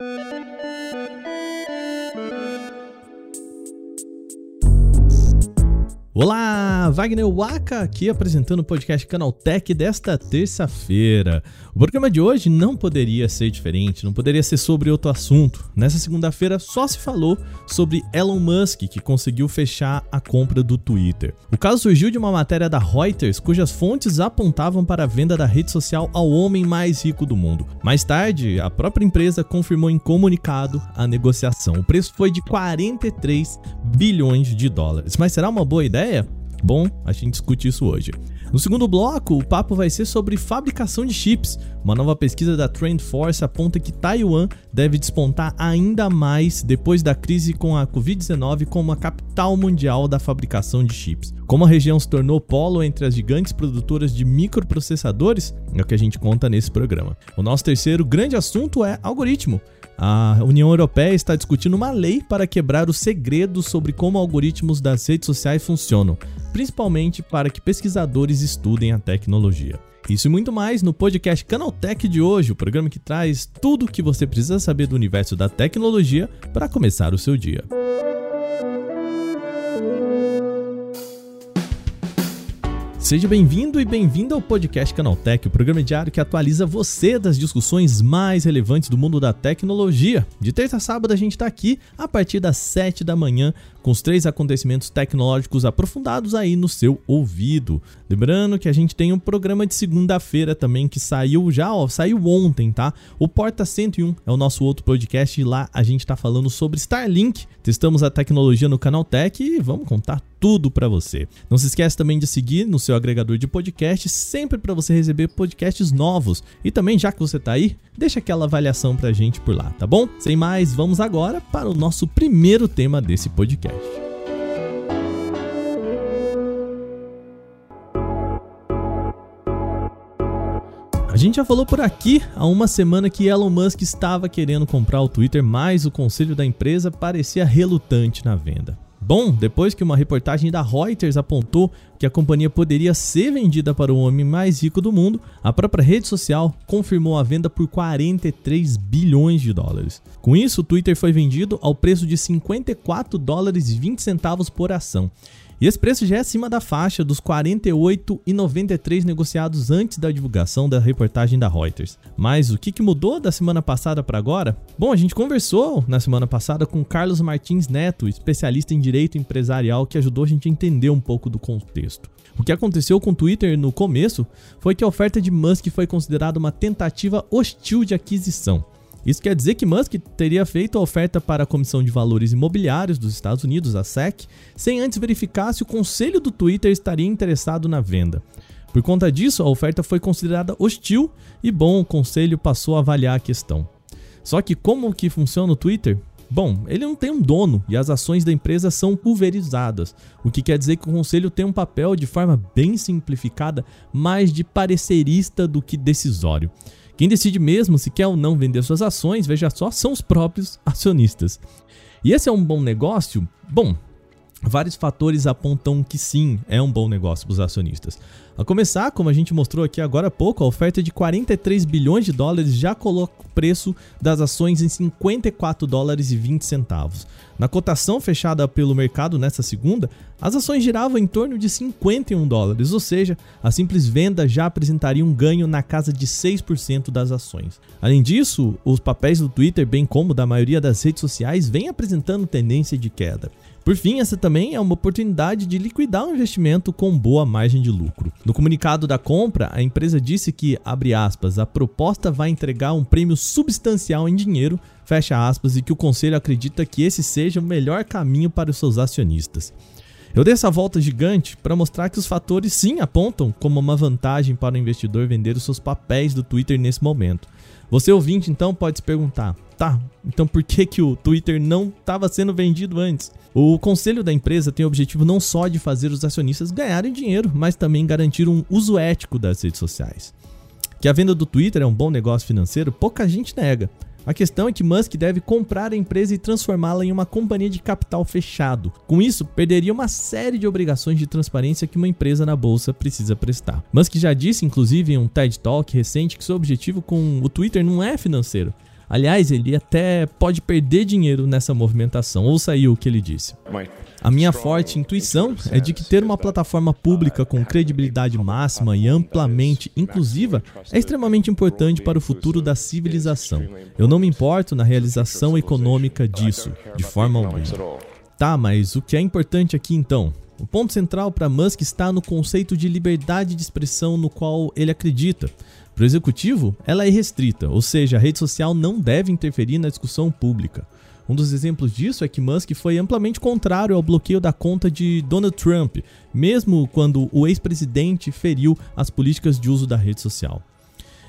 Thank you. Olá, Wagner Waka aqui apresentando o podcast Canaltech desta terça-feira. O programa de hoje não poderia ser diferente, não poderia ser sobre outro assunto. Nessa segunda-feira só se falou sobre Elon Musk, que conseguiu fechar a compra do Twitter. O caso surgiu de uma matéria da Reuters, cujas fontes apontavam para a venda da rede social ao homem mais rico do mundo. Mais tarde, a própria empresa confirmou em comunicado a negociação. O preço foi de 43 bilhões de dólares. Mas será uma boa ideia? Bom, a gente discute isso hoje. No segundo bloco, o papo vai ser sobre fabricação de chips. Uma nova pesquisa da TrendForce aponta que Taiwan deve despontar ainda mais depois da crise com a Covid-19 como a capital mundial da fabricação de chips. Como a região se tornou polo entre as gigantes produtoras de microprocessadores, é o que a gente conta nesse programa. O nosso terceiro grande assunto é algoritmo. A União Europeia está discutindo uma lei para quebrar os segredos sobre como algoritmos das redes sociais funcionam, principalmente para que pesquisadores estudem a tecnologia. Isso e muito mais no podcast Canaltech de hoje, o programa que traz tudo o que você precisa saber do universo da tecnologia para começar o seu dia. Seja bem-vindo e bem-vinda ao podcast Canaltech, o programa diário que atualiza você das discussões mais relevantes do mundo da tecnologia. De terça a sábado a gente está aqui a partir das 7 da manhã com os três acontecimentos tecnológicos aprofundados aí no seu ouvido. Lembrando que a gente tem um programa de segunda-feira também que saiu já, ó, saiu ontem, tá? O Porta 101 é o nosso outro podcast e lá a gente está falando sobre Starlink. Testamos a tecnologia no Canal Tech e vamos contar tudo para você. Não se esqueça também de seguir no seu agregador de podcast, sempre para você receber podcasts novos. E também, já que você tá aí, deixa aquela avaliação pra gente por lá, tá bom? Sem mais, vamos agora para o nosso primeiro tema desse podcast. A gente já falou por aqui há uma semana que Elon Musk estava querendo comprar o Twitter, mas o conselho da empresa parecia relutante na venda. Bom, depois que uma reportagem da Reuters apontou que a companhia poderia ser vendida para o homem mais rico do mundo, a própria rede social confirmou a venda por 43 bilhões de dólares. Com isso, o Twitter foi vendido ao preço de 54 dólares e 20 centavos por ação. E esse preço já é acima da faixa dos 48,93 negociados antes da divulgação da reportagem da Reuters. Mas o que, que mudou da semana passada para agora? Bom, a gente conversou na semana passada com Carlos Martins Neto, especialista em direito empresarial, que ajudou a gente a entender um pouco do contexto. O que aconteceu com o Twitter no começo foi que a oferta de Musk foi considerada uma tentativa hostil de aquisição. Isso quer dizer que Musk teria feito a oferta para a Comissão de Valores Imobiliários dos Estados Unidos, a SEC, sem antes verificar se o conselho do Twitter estaria interessado na venda. Por conta disso, a oferta foi considerada hostil e bom, o conselho passou a avaliar a questão. Só que como que funciona o Twitter? Bom, ele não tem um dono e as ações da empresa são pulverizadas, o que quer dizer que o conselho tem um papel de forma bem simplificada, mais de parecerista do que decisório. Quem decide mesmo se quer ou não vender suas ações, veja só, são os próprios acionistas. E esse é um bom negócio? Bom, vários fatores apontam que sim, é um bom negócio para os acionistas. A começar, como a gente mostrou aqui agora há pouco, a oferta de 43 bilhões de dólares já coloca o preço das ações em 54 dólares e 20 centavos. Na cotação fechada pelo mercado nesta segunda, as ações giravam em torno de 51 dólares, ou seja, a simples venda já apresentaria um ganho na casa de 6% das ações. Além disso, os papéis do Twitter, bem como da maioria das redes sociais, vêm apresentando tendência de queda. Por fim, essa também é uma oportunidade de liquidar um investimento com boa margem de lucro. No comunicado da compra, a empresa disse que, abre aspas, a proposta vai entregar um prêmio substancial em dinheiro, fecha aspas, e que o conselho acredita que esse seja o melhor caminho para os seus acionistas. Eu dei essa volta gigante para mostrar que os fatores sim apontam como uma vantagem para o investidor vender os seus papéis do Twitter nesse momento. Você ouvinte então pode se perguntar: tá, então por que, que o Twitter não estava sendo vendido antes? O conselho da empresa tem o objetivo não só de fazer os acionistas ganharem dinheiro, mas também garantir um uso ético das redes sociais. Que a venda do Twitter é um bom negócio financeiro, pouca gente nega. A questão é que Musk deve comprar a empresa e transformá-la em uma companhia de capital fechado. Com isso, perderia uma série de obrigações de transparência que uma empresa na bolsa precisa prestar. Musk já disse, inclusive, em um TED Talk recente, que seu objetivo com o Twitter não é financeiro. Aliás, ele até pode perder dinheiro nessa movimentação. Ouça aí o que ele disse. A minha forte intuição é de que ter uma plataforma pública com credibilidade máxima e amplamente inclusiva é extremamente importante para o futuro da civilização. Eu não me importo na realização econômica disso, de forma alguma. Tá, mas o que é importante aqui então? O ponto central para Musk está no conceito de liberdade de expressão no qual ele acredita. Para o executivo, ela é restrita, ou seja, a rede social não deve interferir na discussão pública. Um dos exemplos disso é que Musk foi amplamente contrário ao bloqueio da conta de Donald Trump, mesmo quando o ex-presidente feriu as políticas de uso da rede social.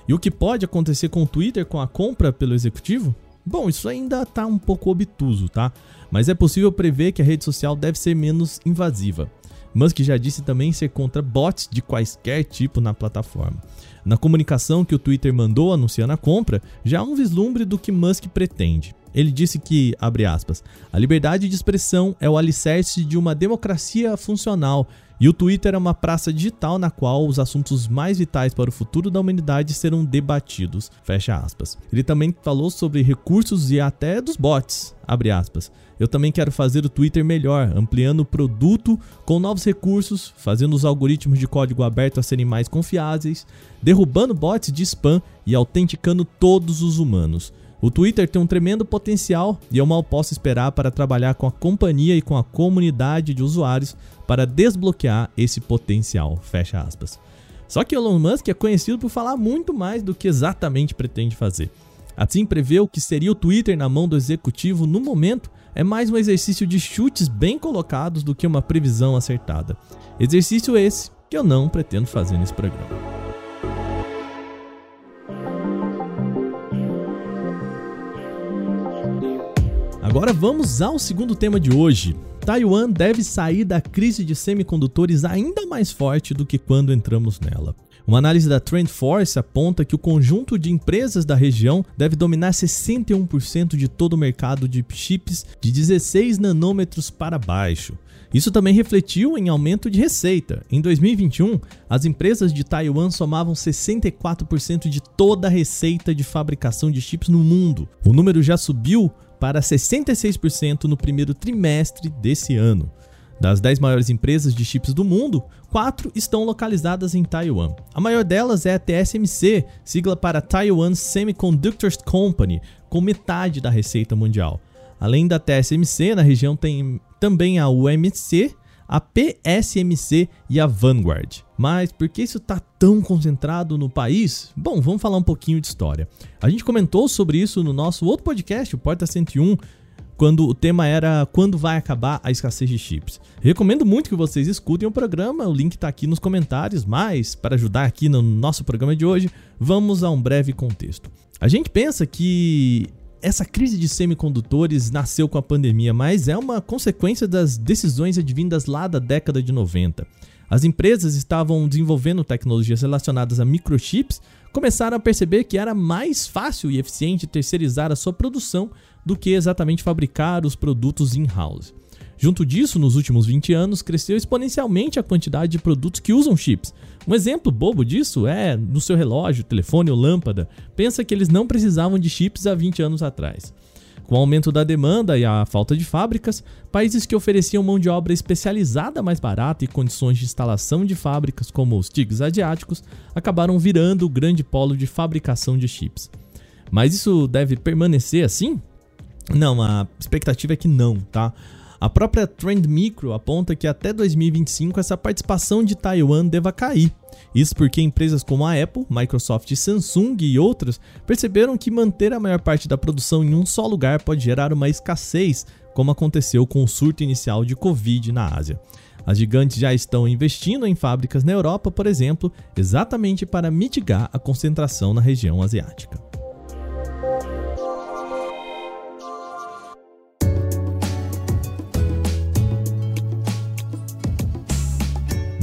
E o que pode acontecer com o Twitter com a compra pelo executivo? Bom, isso ainda está um pouco obtuso, tá? Mas é possível prever que a rede social deve ser menos invasiva. Musk já disse também ser contra bots de quaisquer tipo na plataforma. Na comunicação que o Twitter mandou anunciando a compra, já há um vislumbre do que Musk pretende. Ele disse que, abre aspas, a liberdade de expressão é o alicerce de uma democracia funcional e o Twitter é uma praça digital na qual os assuntos mais vitais para o futuro da humanidade serão debatidos. Fecha aspas. Ele também falou sobre recursos e até dos bots. Abre aspas. Eu também quero fazer o Twitter melhor, ampliando o produto com novos recursos, fazendo os algoritmos de código aberto a serem mais confiáveis, derrubando bots de spam e autenticando todos os humanos. O Twitter tem um tremendo potencial e eu mal posso esperar para trabalhar com a companhia e com a comunidade de usuários para desbloquear esse potencial. Fecha aspas. Só que Elon Musk é conhecido por falar muito mais do que exatamente pretende fazer. Assim, prever o que seria o Twitter na mão do executivo no momento é mais um exercício de chutes bem colocados do que uma previsão acertada. Exercício esse que eu não pretendo fazer nesse programa. Agora vamos ao segundo tema de hoje. Taiwan deve sair da crise de semicondutores ainda mais forte do que quando entramos nela. Uma análise da TrendForce aponta que o conjunto de empresas da região deve dominar 61% de todo o mercado de chips de 16 nanômetros para baixo. Isso também refletiu em aumento de receita. Em 2021, as empresas de Taiwan somavam 64% de toda a receita de fabricação de chips no mundo. O número já subiu para 66% no primeiro trimestre desse ano. Das 10 maiores empresas de chips do mundo, 4 estão localizadas em Taiwan. A maior delas é a TSMC, sigla para Taiwan Semiconductors Company, com metade da receita mundial. Além da TSMC, na região tem também a UMC, a PSMC e a Vanguard. Mas por que isso está tão concentrado no país? Bom, vamos falar um pouquinho de história. A gente comentou sobre isso no nosso outro podcast, o Porta 101, quando o tema era quando vai acabar a escassez de chips. Recomendo muito que vocês escutem o programa, o link está aqui nos comentários, mas para ajudar aqui no nosso programa de hoje, vamos a um breve contexto. A gente pensa que essa crise de semicondutores nasceu com a pandemia, mas é uma consequência das decisões advindas lá da década de 90. As empresas estavam desenvolvendo tecnologias relacionadas a microchips, começaram a perceber que era mais fácil e eficiente terceirizar a sua produção do que exatamente fabricar os produtos in-house. Junto disso, nos últimos 20 anos, cresceu exponencialmente a quantidade de produtos que usam chips. Um exemplo bobo disso é no seu relógio, telefone ou lâmpada. Pensa que eles não precisavam de chips há 20 anos atrás. Com o aumento da demanda e a falta de fábricas, países que ofereciam mão de obra especializada mais barata e condições de instalação de fábricas, como os tigres asiáticos, acabaram virando o grande polo de fabricação de chips. Mas isso deve permanecer assim? Não, a expectativa é que não, tá? A própria Trend Micro aponta que até 2025 essa participação de Taiwan deva cair. Isso porque empresas como a Apple, Microsoft, Samsung e outras perceberam que manter a maior parte da produção em um só lugar pode gerar uma escassez, como aconteceu com o surto inicial de Covid na Ásia. As gigantes já estão investindo em fábricas na Europa, por exemplo, exatamente para mitigar a concentração na região asiática.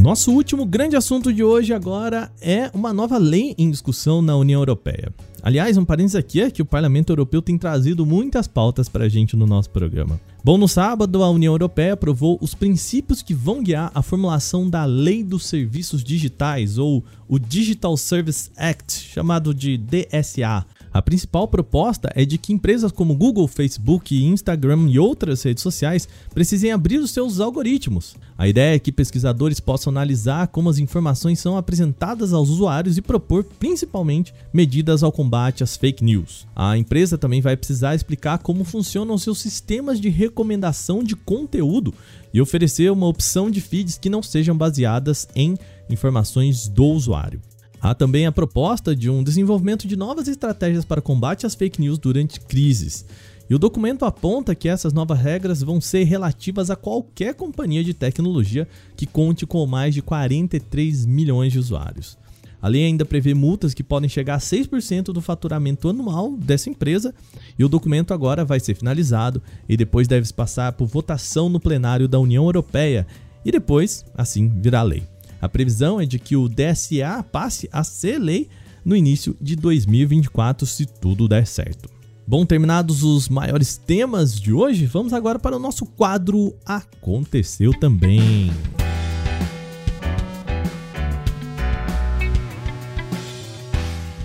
Nosso último grande assunto de hoje agora é uma nova lei em discussão na União Europeia. Aliás, um parênteses aqui é que o Parlamento Europeu tem trazido muitas pautas para a gente no nosso programa. Bom, no sábado, a União Europeia aprovou os princípios que vão guiar a formulação da Lei dos Serviços Digitais, ou o Digital Service Act, chamado de DSA. A principal proposta é de que empresas como Google, Facebook, Instagram e outras redes sociais precisem abrir os seus algoritmos. A ideia é que pesquisadores possam analisar como as informações são apresentadas aos usuários e propor principalmente medidas ao combate às fake news. A empresa também vai precisar explicar como funcionam seus sistemas de recomendação de conteúdo e oferecer uma opção de feeds que não sejam baseadas em informações do usuário. Há também a proposta de um desenvolvimento de novas estratégias para combate às fake news durante crises. E o documento aponta que essas novas regras vão ser relativas a qualquer companhia de tecnologia que conte com mais de 43 milhões de usuários. A lei ainda prevê multas que podem chegar a 6% do faturamento anual dessa empresa, e o documento agora vai ser finalizado e depois deve passar por votação no plenário da União Europeia e depois, assim, virar lei. A previsão é de que o DSA passe a ser lei no início de 2024, se tudo der certo. Bom, terminados os maiores temas de hoje, vamos agora para o nosso quadro Aconteceu Também.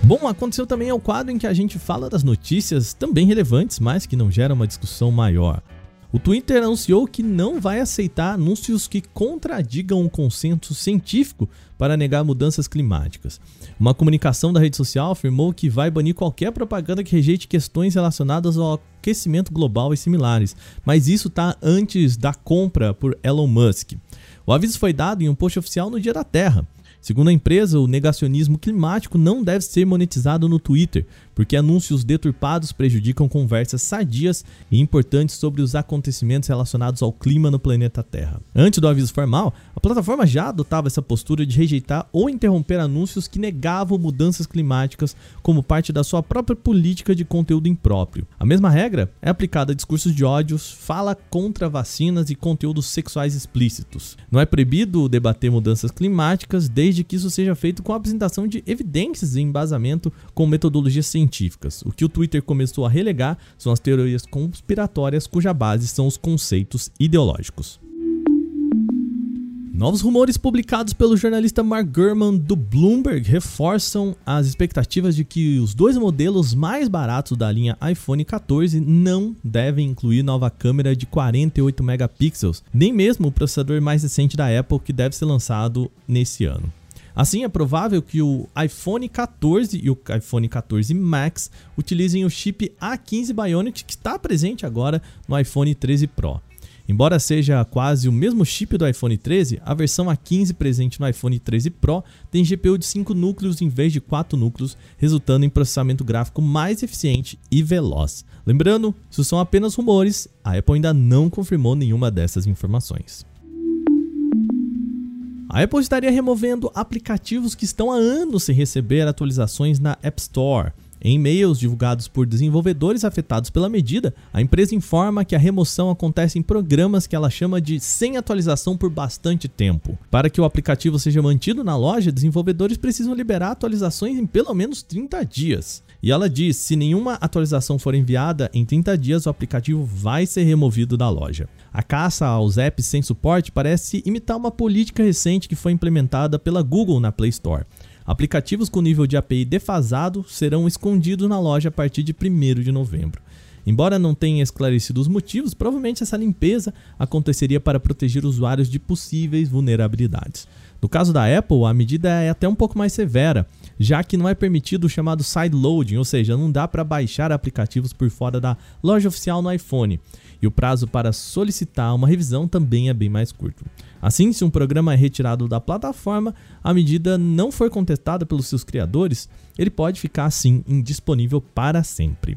Bom, aconteceu também é o quadro em que a gente fala das notícias também relevantes, mas que não geram uma discussão maior. O Twitter anunciou que não vai aceitar anúncios que contradigam o consenso científico para negar mudanças climáticas. Uma comunicação da rede social afirmou que vai banir qualquer propaganda que rejeite questões relacionadas ao aquecimento global e similares, mas isso está antes da compra por Elon Musk. O aviso foi dado em um post oficial no Dia da Terra. Segundo a empresa, o negacionismo climático não deve ser monetizado no Twitter, porque anúncios deturpados prejudicam conversas sadias e importantes sobre os acontecimentos relacionados ao clima no planeta Terra. Antes do aviso formal, a plataforma já adotava essa postura de rejeitar ou interromper anúncios que negavam mudanças climáticas como parte da sua própria política de conteúdo impróprio. A mesma regra é aplicada a discursos de ódios, fala contra vacinas e conteúdos sexuais explícitos. Não é proibido debater mudanças climáticas desde que isso seja feito com a apresentação de evidências e embasamento com metodologias científicas científicas. O que o Twitter começou a relegar são as teorias conspiratórias cuja base são os conceitos ideológicos. Novos rumores publicados pelo jornalista Mark Gurman do Bloomberg reforçam as expectativas de que os dois modelos mais baratos da linha iPhone 14 não devem incluir nova câmera de 48 megapixels, nem mesmo o processador mais recente da Apple que deve ser lançado nesse ano. Assim, é provável que o iPhone 14 e o iPhone 14 Max utilizem o chip A15 Bionic que está presente agora no iPhone 13 Pro. Embora seja quase o mesmo chip do iPhone 13, a versão A15 presente no iPhone 13 Pro tem GPU de 5 núcleos em vez de 4 núcleos, resultando em processamento gráfico mais eficiente e veloz. Lembrando, isso são apenas rumores, a Apple ainda não confirmou nenhuma dessas informações. A Apple estaria removendo aplicativos que estão há anos sem receber atualizações na App Store. Em e-mails divulgados por desenvolvedores afetados pela medida, a empresa informa que a remoção acontece em programas que ela chama de sem atualização por bastante tempo. Para que o aplicativo seja mantido na loja, desenvolvedores precisam liberar atualizações em pelo menos 30 dias. E ela diz: se nenhuma atualização for enviada em 30 dias, o aplicativo vai ser removido da loja. A caça aos apps sem suporte parece imitar uma política recente que foi implementada pela Google na Play Store. Aplicativos com nível de API defasado serão escondidos na loja a partir de 1 de novembro. Embora não tenha esclarecido os motivos, provavelmente essa limpeza aconteceria para proteger usuários de possíveis vulnerabilidades. No caso da Apple, a medida é até um pouco mais severa, já que não é permitido o chamado sideloading, ou seja, não dá para baixar aplicativos por fora da loja oficial no iPhone. E o prazo para solicitar uma revisão também é bem mais curto. Assim, se um programa é retirado da plataforma, a medida não for contestada pelos seus criadores, ele pode ficar assim indisponível para sempre.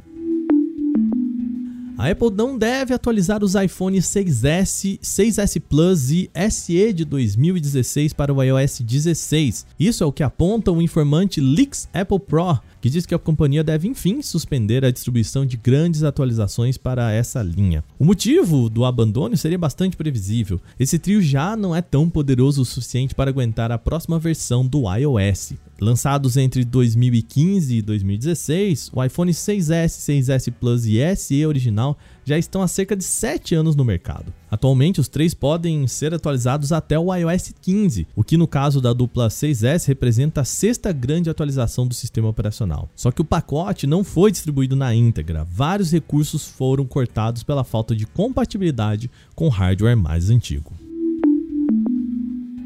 A Apple não deve atualizar os iPhones 6S, 6S Plus e SE de 2016 para o iOS 16. Isso é o que aponta o informante Leaks Apple Pro, que diz que a companhia deve enfim suspender a distribuição de grandes atualizações para essa linha. O motivo do abandono seria bastante previsível. Esse trio já não é tão poderoso o suficiente para aguentar a próxima versão do iOS. Lançados entre 2015 e 2016, o iPhone 6S, 6S Plus e SE original já estão há cerca de 7 anos no mercado. Atualmente, os três podem ser atualizados até o iOS 15, o que no caso da dupla 6S representa a sexta grande atualização do sistema operacional. Só que o pacote não foi distribuído na íntegra, vários recursos foram cortados pela falta de compatibilidade com hardware mais antigo.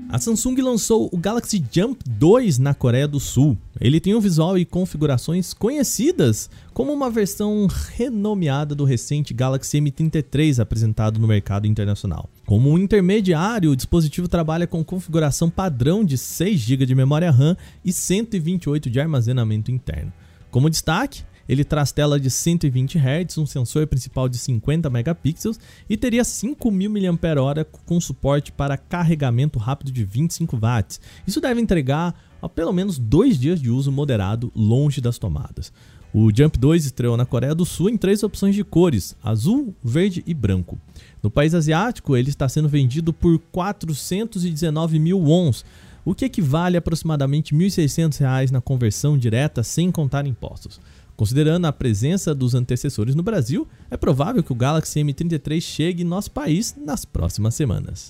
A Samsung lançou o Galaxy Jump 2 na Coreia do Sul. Ele tem um visual e configurações conhecidas como uma versão renomeada do recente Galaxy M33 apresentado no mercado internacional. Como um intermediário, o dispositivo trabalha com configuração padrão de 6 GB de memória RAM e 128 de armazenamento interno. Como destaque, ele traz tela de 120 Hz, um sensor principal de 50 megapixels e teria 5.000 mAh com suporte para carregamento rápido de 25 watts. Isso deve entregar a pelo menos dois dias de uso moderado longe das tomadas. O Jump 2 estreou na Coreia do Sul em três opções de cores: azul, verde e branco. No país asiático, ele está sendo vendido por 419 mil wons, o que equivale a aproximadamente R$ 1.600 na conversão direta sem contar impostos. Considerando a presença dos antecessores no Brasil, é provável que o Galaxy M33 chegue em nosso país nas próximas semanas.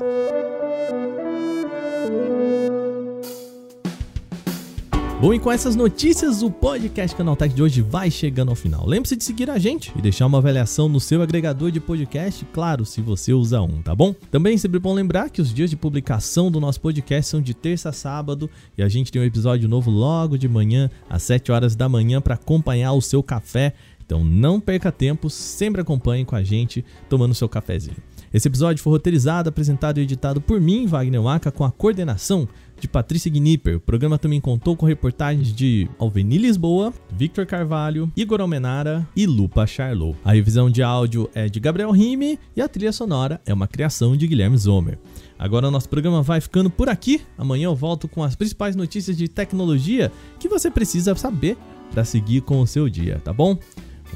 Bom, e com essas notícias, o podcast Canaltech de hoje vai chegando ao final. Lembre-se de seguir a gente e deixar uma avaliação no seu agregador de podcast, claro, se você usa um, tá bom? Também é sempre bom lembrar que os dias de publicação do nosso podcast são de terça a sábado e a gente tem um episódio novo logo de manhã, às 7 horas da manhã, para acompanhar o seu café. Então não perca tempo, sempre acompanhe com a gente tomando seu cafezinho. Esse episódio foi roteirizado, apresentado e editado por mim, Wagner Waka, com a coordenação de Patrícia Gnipper. O programa também contou com reportagens de Alveni Lisboa, Victor Carvalho, Igor Almenara e Lupa Charlot. A revisão de áudio é de Gabriel Rime e a trilha sonora é uma criação de Guilherme Zomer. Agora o nosso programa vai ficando por aqui. Amanhã eu volto com as principais notícias de tecnologia que você precisa saber para seguir com o seu dia, tá bom?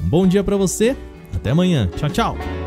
Um bom dia para você. Até amanhã. Tchau, tchau.